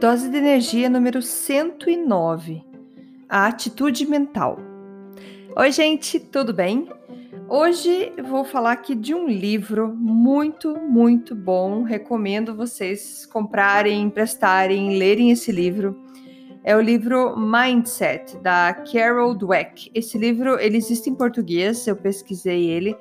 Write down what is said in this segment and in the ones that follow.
Dose de energia número 109. A atitude mental. Oi, gente, tudo bem? Hoje vou falar aqui de um livro muito, muito bom. Recomendo vocês comprarem, emprestarem, lerem esse livro. É o livro Mindset da Carol Dweck. Esse livro ele existe em português, eu pesquisei ele.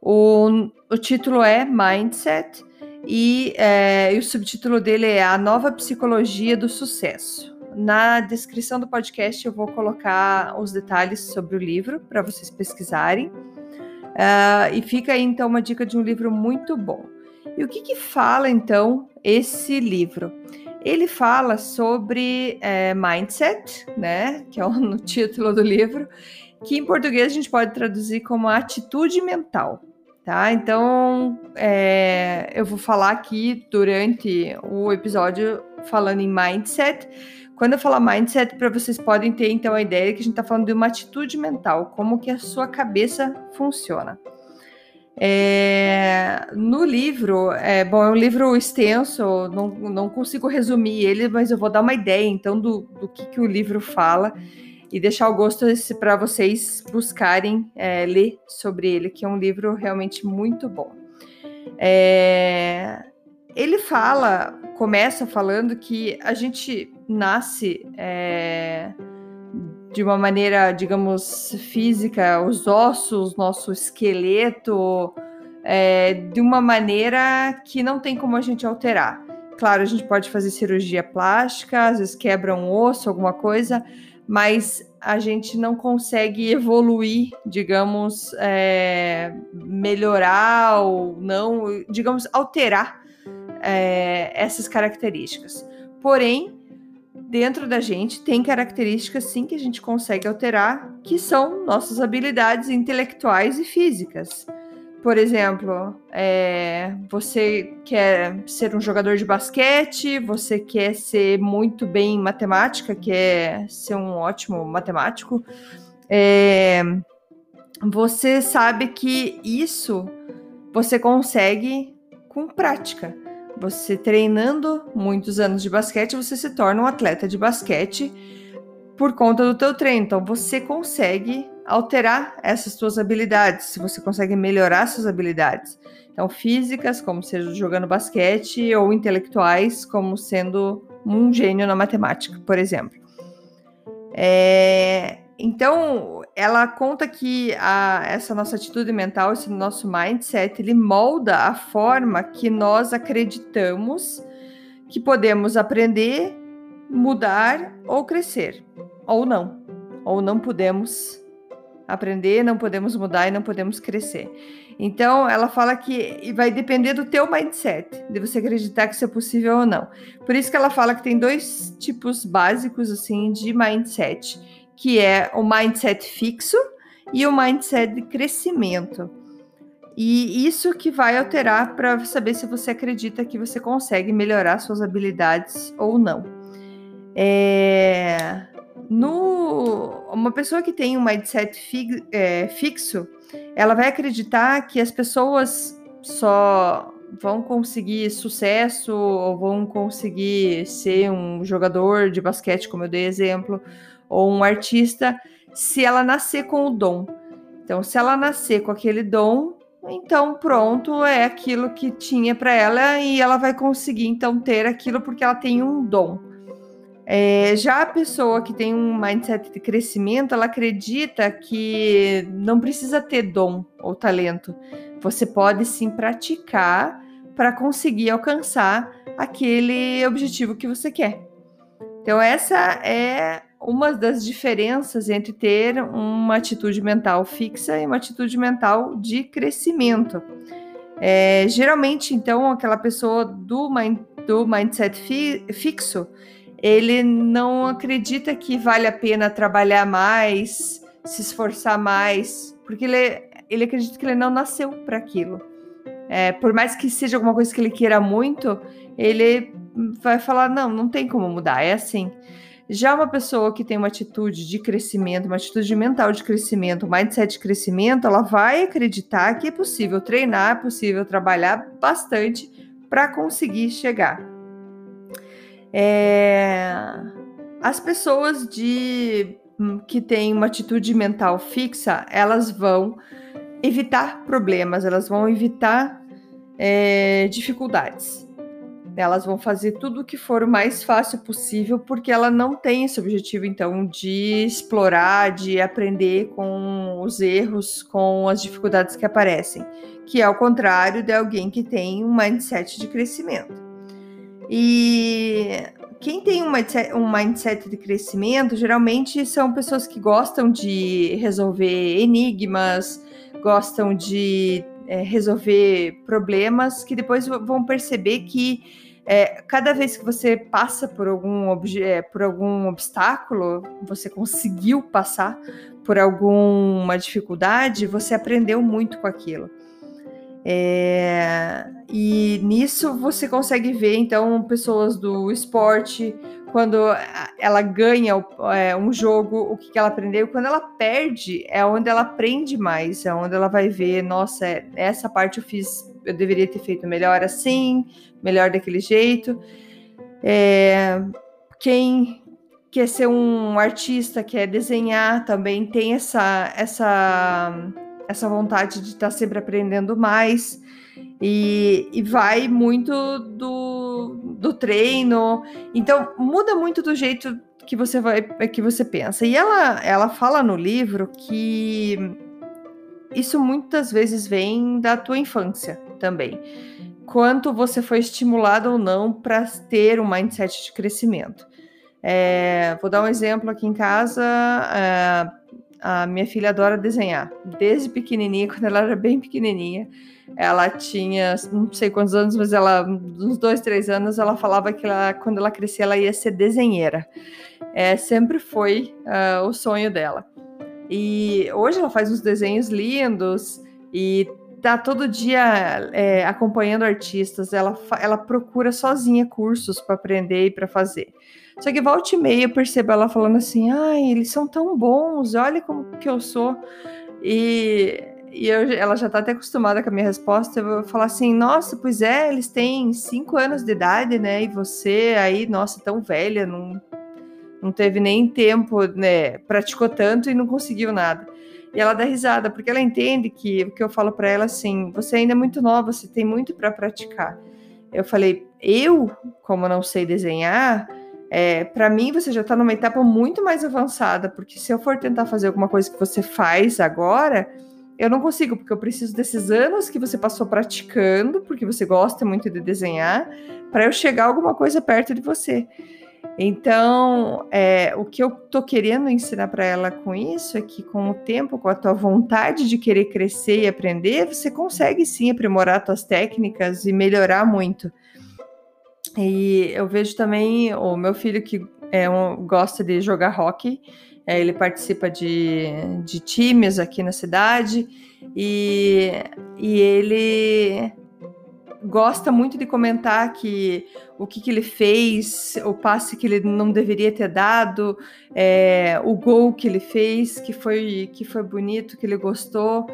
O, o título é Mindset e, é, e o subtítulo dele é A Nova Psicologia do Sucesso. Na descrição do podcast eu vou colocar os detalhes sobre o livro para vocês pesquisarem. Uh, e fica aí então uma dica de um livro muito bom. E o que, que fala então esse livro? Ele fala sobre é, mindset, né? Que é o no título do livro, que em português a gente pode traduzir como atitude mental tá? Então, é, eu vou falar aqui durante o episódio falando em mindset. Quando eu falar mindset, para vocês podem ter então a ideia que a gente está falando de uma atitude mental, como que a sua cabeça funciona. É, no livro, é, bom, é um livro extenso, não, não consigo resumir ele, mas eu vou dar uma ideia então do, do que, que o livro fala e deixar o gosto para vocês buscarem é, ler sobre ele, que é um livro realmente muito bom. É, ele fala, começa falando que a gente nasce é, de uma maneira, digamos, física, os ossos, nosso esqueleto, é, de uma maneira que não tem como a gente alterar. Claro, a gente pode fazer cirurgia plástica, às vezes quebra um osso, alguma coisa, mas a gente não consegue evoluir, digamos, é, melhorar ou não, digamos, alterar é, essas características. Porém, dentro da gente tem características sim que a gente consegue alterar, que são nossas habilidades intelectuais e físicas. Por exemplo, é, você quer ser um jogador de basquete, você quer ser muito bem em matemática, quer ser um ótimo matemático. É, você sabe que isso você consegue com prática. Você treinando muitos anos de basquete, você se torna um atleta de basquete por conta do teu treino. Então você consegue alterar essas suas habilidades, se você consegue melhorar suas habilidades. Então, físicas, como seja jogando basquete, ou intelectuais, como sendo um gênio na matemática, por exemplo. É, então, ela conta que a, essa nossa atitude mental, esse nosso mindset, ele molda a forma que nós acreditamos que podemos aprender, mudar ou crescer, ou não, ou não podemos aprender, não podemos mudar e não podemos crescer. Então, ela fala que vai depender do teu mindset, de você acreditar que isso é possível ou não. Por isso que ela fala que tem dois tipos básicos assim de mindset, que é o mindset fixo e o mindset de crescimento. E isso que vai alterar para saber se você acredita que você consegue melhorar suas habilidades ou não. É... No, uma pessoa que tem um mindset fi, é, fixo, ela vai acreditar que as pessoas só vão conseguir sucesso ou vão conseguir ser um jogador de basquete, como eu dei exemplo, ou um artista, se ela nascer com o dom. Então, se ela nascer com aquele dom, então pronto, é aquilo que tinha para ela e ela vai conseguir então ter aquilo porque ela tem um dom. É, já a pessoa que tem um mindset de crescimento, ela acredita que não precisa ter dom ou talento. Você pode sim praticar para conseguir alcançar aquele objetivo que você quer. Então, essa é uma das diferenças entre ter uma atitude mental fixa e uma atitude mental de crescimento. É, geralmente, então, aquela pessoa do, mind, do mindset fi, fixo, ele não acredita que vale a pena trabalhar mais, se esforçar mais, porque ele, ele acredita que ele não nasceu para aquilo. É, por mais que seja alguma coisa que ele queira muito, ele vai falar: não, não tem como mudar, é assim. Já uma pessoa que tem uma atitude de crescimento, uma atitude mental de crescimento, um mindset de crescimento, ela vai acreditar que é possível treinar, é possível trabalhar bastante para conseguir chegar. É... As pessoas de que têm uma atitude mental fixa, elas vão evitar problemas, elas vão evitar é, dificuldades. Elas vão fazer tudo o que for o mais fácil possível, porque ela não tem esse objetivo, então, de explorar, de aprender com os erros, com as dificuldades que aparecem, que é ao contrário de alguém que tem um mindset de crescimento. E quem tem um mindset, um mindset de crescimento geralmente são pessoas que gostam de resolver enigmas, gostam de é, resolver problemas, que depois vão perceber que é, cada vez que você passa por algum, é, por algum obstáculo, você conseguiu passar por alguma dificuldade, você aprendeu muito com aquilo. É, e nisso você consegue ver, então, pessoas do esporte, quando ela ganha é, um jogo, o que, que ela aprendeu. Quando ela perde, é onde ela aprende mais, é onde ela vai ver, nossa, é, essa parte eu fiz, eu deveria ter feito melhor assim, melhor daquele jeito. É, quem quer ser um artista, quer desenhar, também tem essa, essa, essa vontade de estar tá sempre aprendendo mais. E, e vai muito do, do treino. Então, muda muito do jeito que você vai que você pensa. E ela, ela fala no livro que isso muitas vezes vem da tua infância também. Quanto você foi estimulado ou não para ter um mindset de crescimento. É, vou dar um exemplo aqui em casa. É, a minha filha adora desenhar. Desde pequenininha, quando ela era bem pequenininha, ela tinha não sei quantos anos, mas ela, uns dois, três anos, ela falava que ela, quando ela crescia, ela ia ser desenheira. É, sempre foi uh, o sonho dela. E hoje ela faz uns desenhos lindos e tá todo dia é, acompanhando artistas. Ela, ela procura sozinha cursos para aprender e para fazer. Só que volta e meia eu percebo ela falando assim: ai, eles são tão bons, olha como que eu sou. E, e eu, ela já tá até acostumada com a minha resposta. Eu vou falar assim: nossa, pois é, eles têm cinco anos de idade, né? E você aí, nossa, tão velha, não, não teve nem tempo, né? Praticou tanto e não conseguiu nada. E ela dá risada, porque ela entende que o que eu falo para ela assim: você ainda é muito nova, você tem muito para praticar. Eu falei: eu, como não sei desenhar é, para mim, você já está numa etapa muito mais avançada, porque se eu for tentar fazer alguma coisa que você faz agora, eu não consigo, porque eu preciso desses anos que você passou praticando, porque você gosta muito de desenhar, para eu chegar alguma coisa perto de você. Então, é, o que eu tô querendo ensinar para ela com isso é que, com o tempo, com a tua vontade de querer crescer e aprender, você consegue sim aprimorar tuas técnicas e melhorar muito. E eu vejo também o meu filho que é um, gosta de jogar hockey. É, ele participa de, de times aqui na cidade e, e ele gosta muito de comentar que o que, que ele fez, o passe que ele não deveria ter dado, é, o gol que ele fez, que foi, que foi bonito, que ele gostou.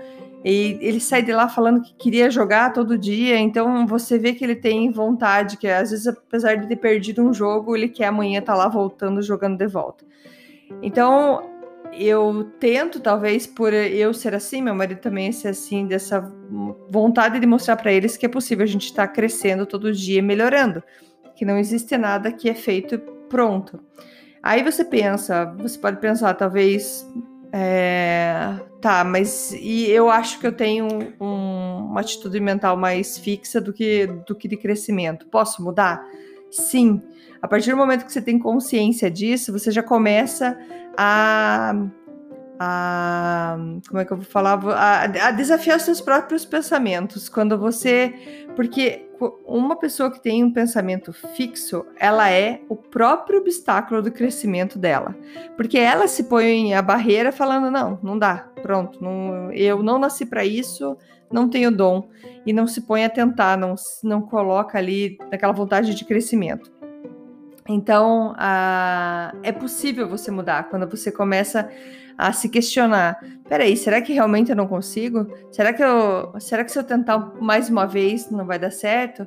E ele sai de lá falando que queria jogar todo dia, então você vê que ele tem vontade, que às vezes, apesar de ter perdido um jogo, ele quer amanhã estar tá lá voltando, jogando de volta. Então, eu tento, talvez por eu ser assim, meu marido também ser assim, dessa vontade de mostrar para eles que é possível a gente estar tá crescendo todo dia e melhorando, que não existe nada que é feito pronto. Aí você pensa, você pode pensar, talvez é, tá, mas e eu acho que eu tenho um, uma atitude mental mais fixa do que, do que de crescimento. Posso mudar? Sim. A partir do momento que você tem consciência disso, você já começa a a como é que eu vou falar? A, a, desafiar os seus próprios pensamentos. Quando você porque uma pessoa que tem um pensamento fixo ela é o próprio obstáculo do crescimento dela. Porque ela se põe a barreira falando não não dá pronto não, eu não nasci para isso não tenho dom. E não se põe a tentar não não coloca ali aquela vontade de crescimento. Então, a, é possível você mudar. Quando você começa se questionar: peraí, será que realmente eu não consigo? Será que eu, será que se eu tentar mais uma vez não vai dar certo?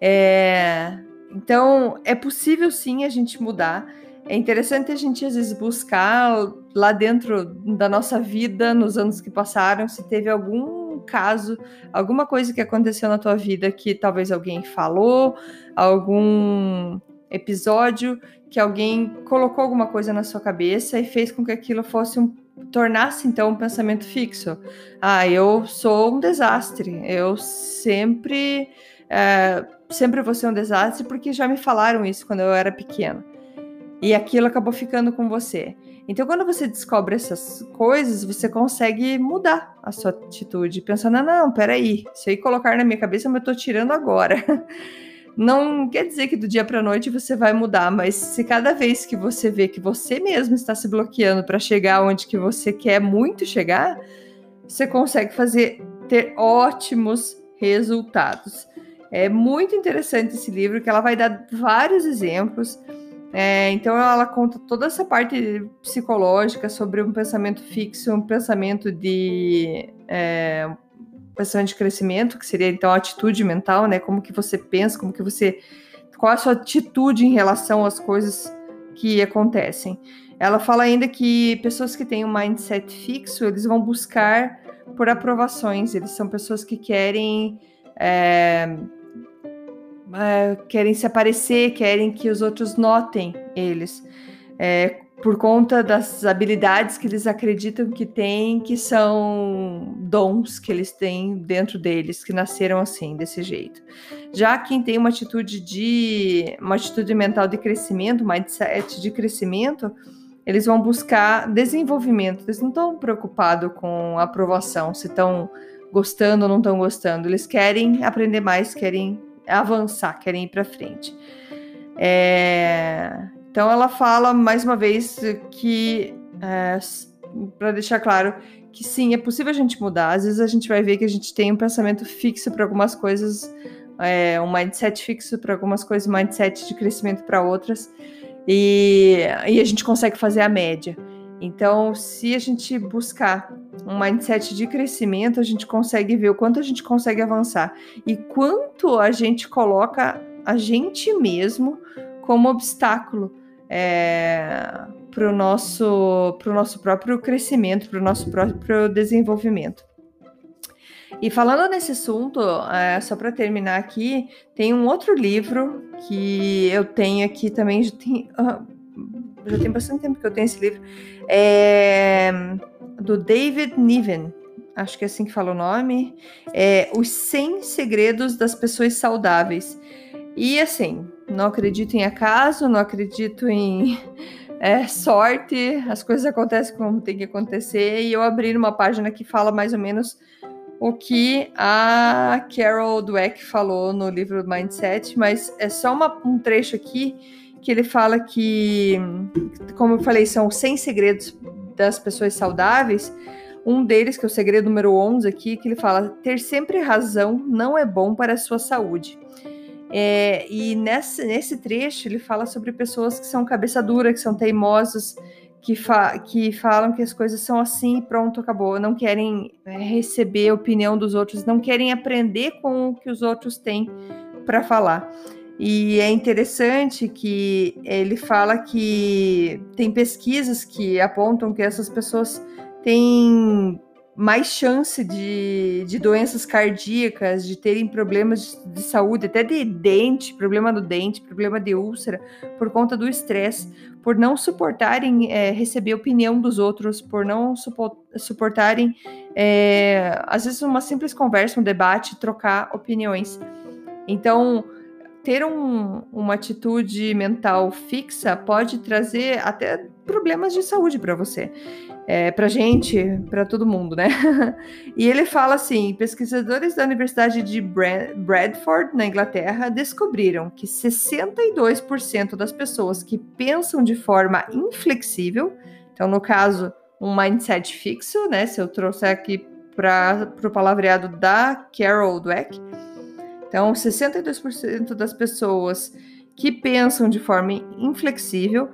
É, então, é possível sim a gente mudar. É interessante a gente às vezes buscar lá dentro da nossa vida, nos anos que passaram, se teve algum caso, alguma coisa que aconteceu na tua vida que talvez alguém falou, algum episódio que alguém colocou alguma coisa na sua cabeça e fez com que aquilo fosse um tornasse então um pensamento fixo. Ah, eu sou um desastre. Eu sempre é, sempre vou ser um desastre porque já me falaram isso quando eu era pequena. E aquilo acabou ficando com você. Então, quando você descobre essas coisas, você consegue mudar a sua atitude, pensando: não, não, peraí, se eu colocar na minha cabeça, eu tô tirando agora. não quer dizer que do dia para noite você vai mudar, mas se cada vez que você vê que você mesmo está se bloqueando para chegar onde que você quer muito chegar, você consegue fazer ter ótimos resultados. É muito interessante esse livro que ela vai dar vários exemplos. É, então ela conta toda essa parte psicológica sobre um pensamento fixo, um pensamento de é, pensamento de crescimento, que seria então a atitude mental, né? Como que você pensa, como que você. Qual a sua atitude em relação às coisas que acontecem. Ela fala ainda que pessoas que têm um mindset fixo, eles vão buscar por aprovações, eles são pessoas que querem. É, é, querem se aparecer, querem que os outros notem eles. É, por conta das habilidades que eles acreditam que têm, que são dons que eles têm dentro deles, que nasceram assim, desse jeito. Já quem tem uma atitude de uma atitude mental de crescimento, mindset de crescimento, eles vão buscar desenvolvimento. Eles não estão preocupados com aprovação, se estão gostando ou não estão gostando. Eles querem aprender mais, querem avançar, querem ir para frente. É... Então ela fala mais uma vez que, é, para deixar claro, que sim, é possível a gente mudar. Às vezes a gente vai ver que a gente tem um pensamento fixo para algumas coisas, é, um mindset fixo para algumas coisas, um mindset de crescimento para outras, e, e a gente consegue fazer a média. Então, se a gente buscar um mindset de crescimento, a gente consegue ver o quanto a gente consegue avançar e quanto a gente coloca a gente mesmo como obstáculo é, para o nosso, pro nosso próprio crescimento, para o nosso próprio desenvolvimento. E falando nesse assunto, é, só para terminar aqui, tem um outro livro que eu tenho aqui também, já tem, uh, já tem bastante tempo que eu tenho esse livro, é do David Niven, acho que é assim que fala o nome, é Os 100 Segredos das Pessoas Saudáveis. E assim, não acredito em acaso, não acredito em é, sorte, as coisas acontecem como tem que acontecer. E eu abri uma página que fala mais ou menos o que a Carol Dweck falou no livro Mindset, mas é só uma, um trecho aqui que ele fala que, como eu falei, são 100 segredos das pessoas saudáveis. Um deles, que é o segredo número 11 aqui, que ele fala: ter sempre razão não é bom para a sua saúde. É, e nesse, nesse trecho ele fala sobre pessoas que são cabeça dura, que são teimosos, que, fa que falam que as coisas são assim e pronto, acabou. Não querem é, receber a opinião dos outros, não querem aprender com o que os outros têm para falar. E é interessante que ele fala que tem pesquisas que apontam que essas pessoas têm mais chance de, de doenças cardíacas, de terem problemas de, de saúde, até de dente, problema do dente, problema de úlcera, por conta do estresse, por não suportarem é, receber opinião dos outros, por não suportarem, é, às vezes, uma simples conversa, um debate, trocar opiniões. Então, ter um, uma atitude mental fixa pode trazer até problemas de saúde para você é, para gente, para todo mundo, né? e ele fala assim: pesquisadores da Universidade de Bradford, na Inglaterra, descobriram que 62% das pessoas que pensam de forma inflexível, então, no caso, um mindset fixo, né? Se eu trouxer aqui para o palavreado da Carol Dweck, então, 62% das pessoas que pensam de forma inflexível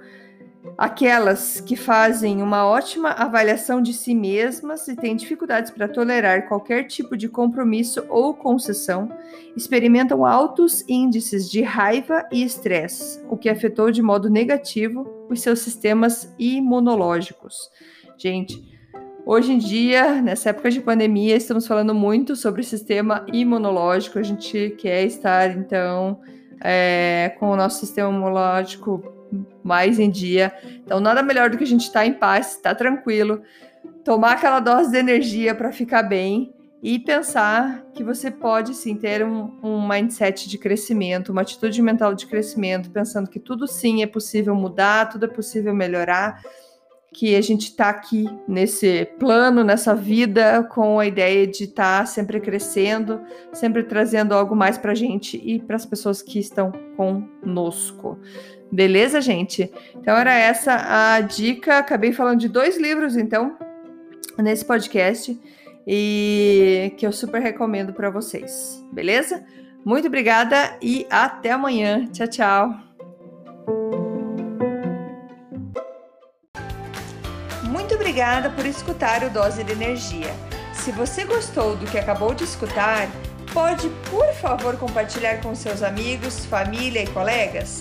Aquelas que fazem uma ótima avaliação de si mesmas e têm dificuldades para tolerar qualquer tipo de compromisso ou concessão, experimentam altos índices de raiva e estresse, o que afetou de modo negativo os seus sistemas imunológicos. Gente, hoje em dia, nessa época de pandemia, estamos falando muito sobre o sistema imunológico. A gente quer estar, então, é, com o nosso sistema imunológico mais em dia. Então, nada melhor do que a gente estar tá em paz, estar tá tranquilo, tomar aquela dose de energia para ficar bem e pensar que você pode sim ter um, um, mindset de crescimento, uma atitude mental de crescimento, pensando que tudo sim é possível mudar, tudo é possível melhorar, que a gente está aqui nesse plano, nessa vida, com a ideia de estar tá sempre crescendo, sempre trazendo algo mais para a gente e para as pessoas que estão conosco. Beleza, gente? Então era essa a dica. Acabei falando de dois livros, então, nesse podcast e que eu super recomendo para vocês. Beleza? Muito obrigada e até amanhã. Tchau, tchau. Muito obrigada por escutar o Dose de Energia. Se você gostou do que acabou de escutar, pode, por favor, compartilhar com seus amigos, família e colegas?